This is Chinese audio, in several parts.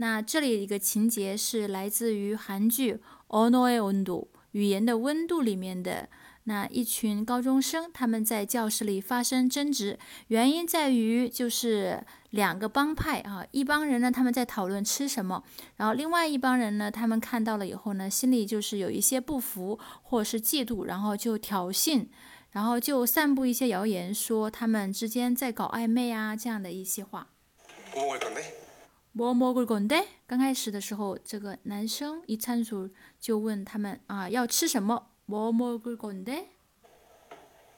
那这里一个情节是来自于韩剧《언어의온도》语言的温度里面的。那一群高中生他们在教室里发生争执，原因在于就是两个帮派啊，一帮人呢他们在讨论吃什么，然后另外一帮人呢他们看到了以后呢，心里就是有一些不服或者是嫉妒，然后就挑衅，然后就散布一些谣言，说他们之间在搞暧昧啊这样的一些话。 뭐 먹을 건데? 뭐먹을건데？刚开始的时候，这个男生一参数就问他们啊要吃什么？뭐먹을건데？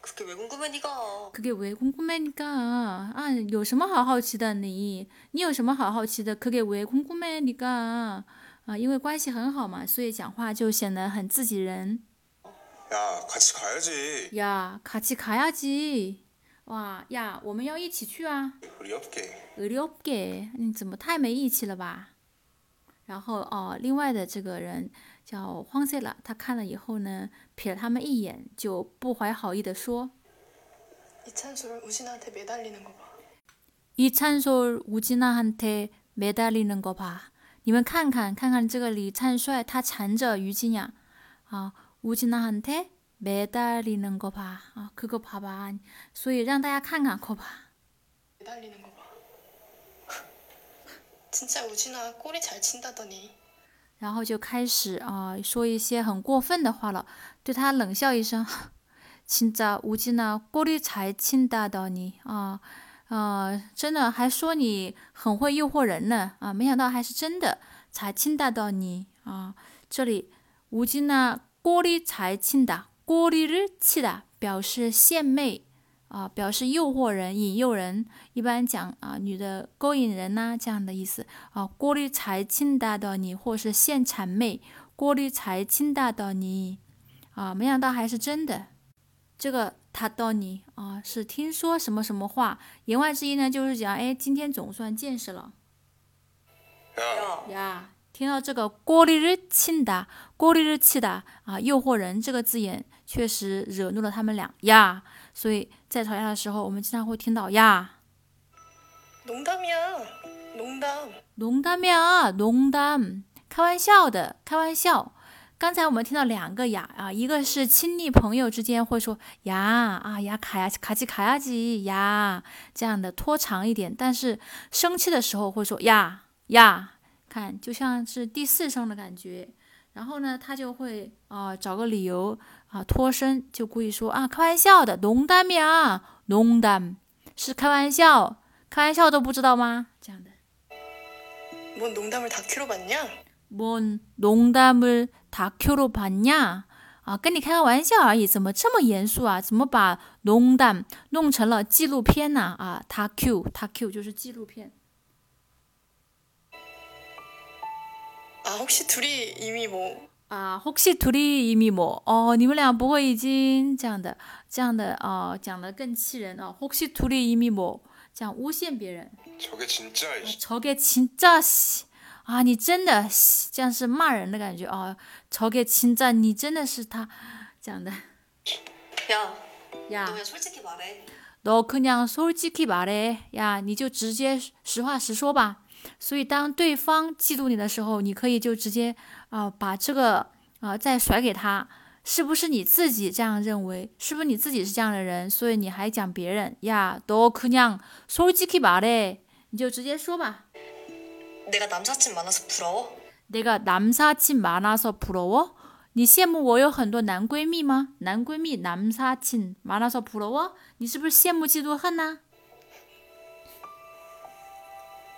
그게 왜 궁금해 네가? 그게 왜 궁금해니까? 아, 有什么好好奇的你？你有什么好好奇的？그게 왜 궁금해니까? 아, 因为关系很好嘛，所以讲话就显得很自己人。 야, 같이 가야지. 야, 같이 가야지. 哇呀，我们要一起去啊！ 우리 업계. 의리 없게，你怎么太没义气了吧？然后哦，另外的这个人叫荒塞了，他看了以后呢，瞥了他们一眼，就不怀好意的说 이찬솔 우진아한테 매달리는 거 봐. 이찬솔 우진아한테 매달리는 거 봐. 你们看看，看看这个李灿帅，他缠着于金雅啊，吴金娜한테 매달리는 거 봐. 아, 그거 봐봐. 所以让大家看看，거 봐. 매달리는 거 봐. 진짜 우진아 꼬리 잘 친다더니. 然后就开始啊、说一些很过分的话了，对他冷笑一声，진짜우진아꼬리잘친다더니啊啊，真的还说你很会诱惑人呢啊，没想到还是真的，잘친다더니啊，这里우진아꼬리잘친다， 꼬리를치다表示献媚。啊，表示诱惑人、引诱人，一般讲啊，女的勾引人呐、这样的意思啊。꼬리잘친다더니，或是献谄媚，꼬리잘친다더니，啊，没想到还是真的。这个타더니啊，是听说什么什么话，言外之意呢，就是讲，哎，今天总算见识了 야, 야, 呀。 听到这个꼬리를친다，꼬리를치다啊，诱惑人这个字眼确实惹怒了他们俩呀。所以在吵架的时候，我们经常会听到呀。 농담이야. 농담. 농담이야，농담，开玩笑的，开玩笑。刚才我们听到两个呀啊，一个是亲昵朋友之间会说呀啊呀卡呀卡叽卡呀叽呀这样的拖长一点，但是生气的时候会说呀呀， 看就像是第四声的感觉。然后呢，他就会啊找个理由啊脱身，就故意说啊开玩笑的，농담이야，농담是开玩笑，开玩笑都不知道吗？这样的。 뭔 농담을 다큐로 봤냐? 뭔 농담을 다큐로 봤냐? 啊，跟你开个玩笑而已，怎么这么严肃啊？怎么把농담弄成了纪录片呢？啊，다큐다큐就是纪录片。 아 혹시 둘이 이미 뭐 啊，혹시둘이이미뭐哦，你们俩不会已经这样的这样的啊，讲的更气人哦。혹시둘이이미뭐这样诬陷别人。 저게 진짜 이씨. 저게진짜 씨， 啊，你真的씨这样是骂人的感觉啊。저게진짜你真的是他讲的 야,呀 너 。 그냥 솔직히 말해. 너그냥솔직히말해呀，你就直接实话实说吧。 所以当对方嫉妒你的时候，你可以就直接啊、把这个啊、再甩给他。是不是你自己这样认为？是不是你自己是这样的人？所以你还讲别人呀？너그냥솔직히말해你就直接说吧。 내가 남사친 많아서 부러워? 내가 남사친 많아서 부러워? 你羡慕我有很多男闺蜜吗？男闺蜜 남사친 많아서 부러워? 你是不是羡慕嫉妒恨呢、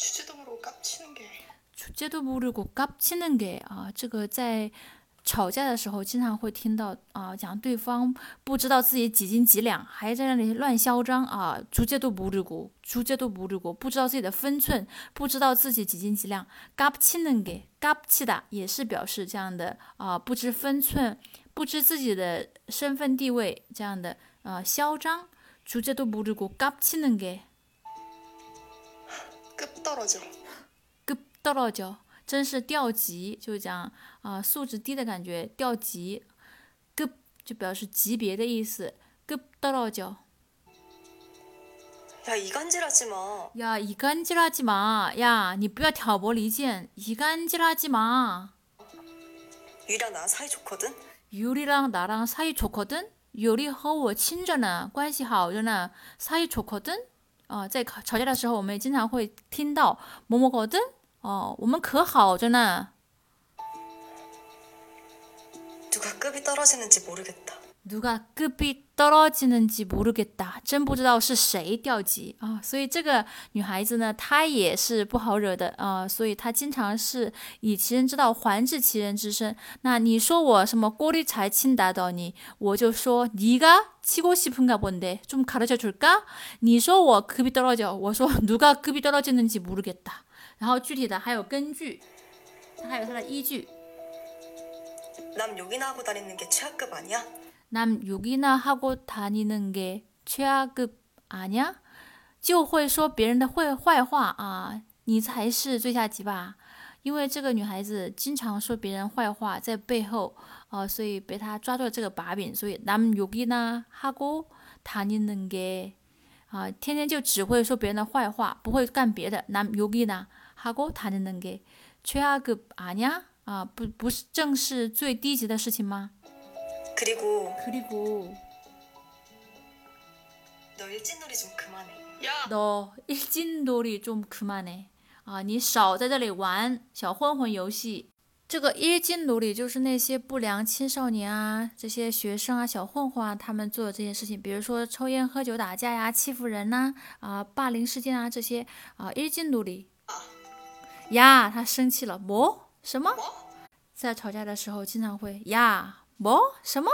주제도 모르고 깝치는 게. 주제도모르고깝치는게啊，这个在吵架的时候经常会听到啊，讲对方不知道自己几斤几两，还在那里乱嚣张啊，주제도모르고주제도모르고不知道自己的分寸，不知道自己几斤几两，깝치는게깝치다也是表示这样的啊，不知分寸，不知自己的身份地位这样的啊嚣张，주제도모르고깝치는 게。 급 떨어져. 급 떨어져，真是掉级，就讲啊、素质低的感觉，掉级。급就表示级别的意思。급 떨어져。 야 이간질하지 마. 야 이간질하지 마. 야你不要挑拨离间。이간질하지 마. 유리랑 나 사이 좋거든. 유리랑 나랑 사이 좋거든. 유리和我亲着呢，关系好着呢，사이 좋거든。 啊、在吵吵架的时候，我们也经常会听到뭐뭐거든。哦，我们可好着呢。 누가 급이 떨어지는지 모르겠다. 누가 급이 떨어지는지 모르겠다. 真不知道是谁掉级啊！所以这个女孩子呢，她也是不好惹的啊，所以她经常是以其人之道还治其人之身。那你说我什么꼬리잘친다더니，我就说네가 치고싶은가본데좀가르쳐줄까？你说我급이떨어져，我说누가급이떨어지는지모르겠다。然后具体的还有根据，它还有它的依据。 남 욕이나 하고 다니는 게 최악급 아니야? 남 욕이나 하고 다니는 게 최악급 아니야? 就会说别人的坏坏话啊，你才是最下级吧？ 因为这个女孩子经常说别人坏话，在背后啊，所以被她抓住了这个把柄。所以남 욕이나 하고 다니는 게啊，天天就只会说别人的坏话，不会干别的。남 욕이나 하고 다니는 게 최악급 아니야? 啊，不不是正是最低级的事情吗？ 그리고 그리고 너 일진놀이 좀 그만해. 야, 너 일진놀이 좀 그만해. 啊，你少在这里玩小混混游戏。这个일진놀이就是那些不良青少年啊，这些学生啊、小混混啊，他们做的这些事情，比如说抽烟、喝酒、打架呀、欺负人呐、啊、霸凌事件啊这些啊，일진놀이。呀，他生气了，么？什么？在吵架的时候经常会呀，么？什么？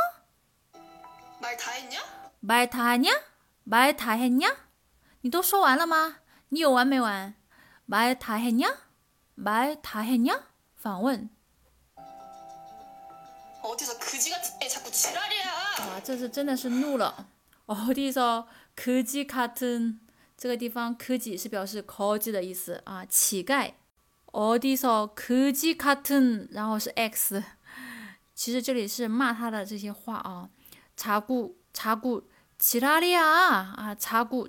말 다 했냐? 말 다 하냐? 말 다 했냐? 你都说完了吗？你有完没完？ 말 다 했냐? 말 다 했냐? 反问 어디서 그지 같은 애 자꾸 지랄이야. 啊，这次真的是怒了。어디서그지같은这个地方그지是表示거지的意思啊，乞丐。어디서그지같은然后是 x，其实这里是骂他的这些话啊。자꾸자꾸지랄이야啊，자꾸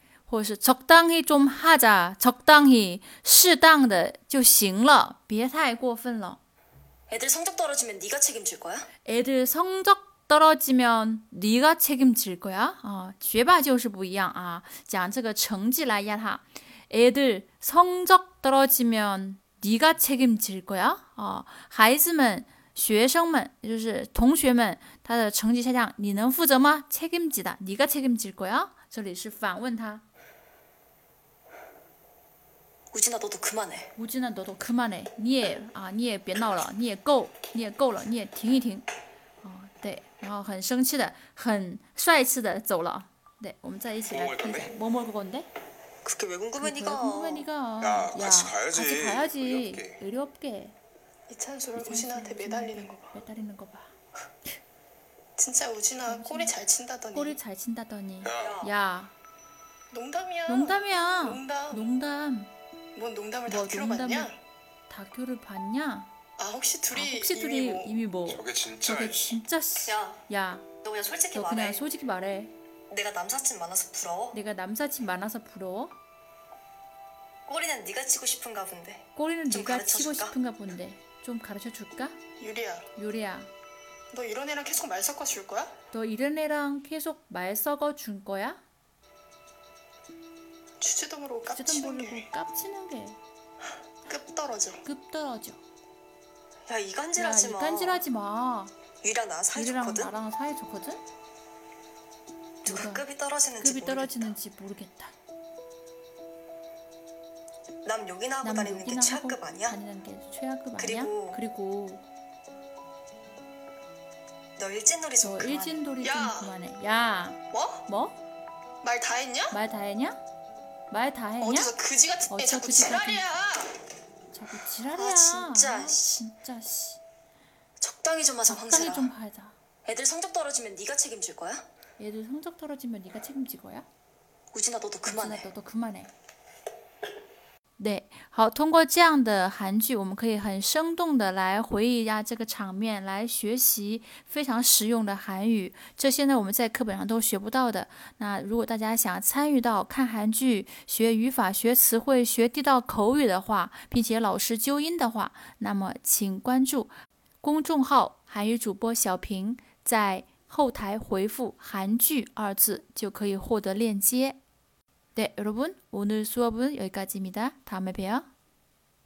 或者是적당히좀하자적당히适当的就行了，别太过分了。 애들 성적 떨어지면 네가 책임질 거야? 애들 성적 떨어지면 네가 책임질 거야. 啊，学霸就是不一样啊，讲这个成绩来压他。애들 성적 떨어지면 네가 책임질 거야. 啊，孩子们、学生们，就是同学们，他的成绩下降，你能负责吗？책임지다， 네가 책임질 거야. 这里是反问他。 우진아 너도 그만해. 우진아 너도 그만해. 你也啊，你也别闹了，你也够，你也够了，你也停一停。哦，对，然后很生气的，很帅气的走了。对，我们再一起来听一下。뭐 먹을 건데? 그게 왜 궁금해 그래, 네가? 궁금해 네가. 야, 같이 가야지. 같이 가야지. 의리 없게. 의리 없게. 이찬수를 우진아한테 매달리는 거 봐. 매달리는 거 봐. 진짜 우진아 꼬리 잘 친다더니. 꼬리 잘 친다더니. 야, 야, 농담이야. 농담이야. 농담. 농담. 뭔 농담을 뭐 다큐로 농담을- 봤냐? 다큐를 봤냐? 아 혹시 아, 둘이 혹시 이미 둘이 뭐 이미 뭐 저게 진짜 저게 씨. 진짜 씨. 야, 야, 너 그냥 솔직히 너 말해. 그냥 솔직히 말해. 내가 남사친 많아서 부러워? 내가 남사친 많아서 부러워? 꼬리는 네가 치고 싶은가 본데. 꼬리는 좀 네가 가르쳐 치고 줄까? 싶은가 본데 좀 가르쳐 줄까? 유리야 요리야, 너 이런 애랑 계속 말 섞어 줄 거야? 너 이런 애랑 계속 말 썩어 준 거야? 주제도 모르고 주도 깝치는 모르고 게 깝치는 게급 떨어져 급 떨어져. 야 야, 이간질하지 마. 이간질하지 마. 유리랑 나 사이 이리랑 좋거든. 나랑 사이 좋거든? 누가 누가 급이 떨어지는지 급이. 떨어지는지 모르겠다. 남 욕이나 하고 남 다니는 게 욕이나 하고 최악급 아니야? 다니는 게 최악급 아니야? 그리고- 그리고 너 일진놀이 좀 너 그만해. 일진돌이 야. 좀 그만해. 야, 뭐? 뭐? 말 다 했냐? 말 다 했냐? 말 다 했냐? 어디서 그지 같은 애 어디서 자꾸 그지 같은- 지랄이야 자꾸 지랄이야. 아, 진짜, 아, 씨. 진짜 씨. 적당히 좀 하자 적당히 황슬아. 좀 하자. 애들 성적 떨어지면 네가 책임질 거야? 얘들 성적 떨어지면 네가 책임질 거야? 우진아 너도 그만해. 우진아, 너도 그만해. 对，好，通过这样的韩剧，我们可以很生动的来回忆一下这个场面，来学习非常实用的韩语。这些呢，我们在课本上都学不到的。那如果大家想参与到看韩剧、学语法、学词汇、学地道口语的话，并且老师纠音的话，那么请关注公众号“韩语主播小平”，在后台回复“韩剧”二字就可以获得链接。 네, 여러분, 오늘 수업은 여기까지입니다. 다음에 봬요.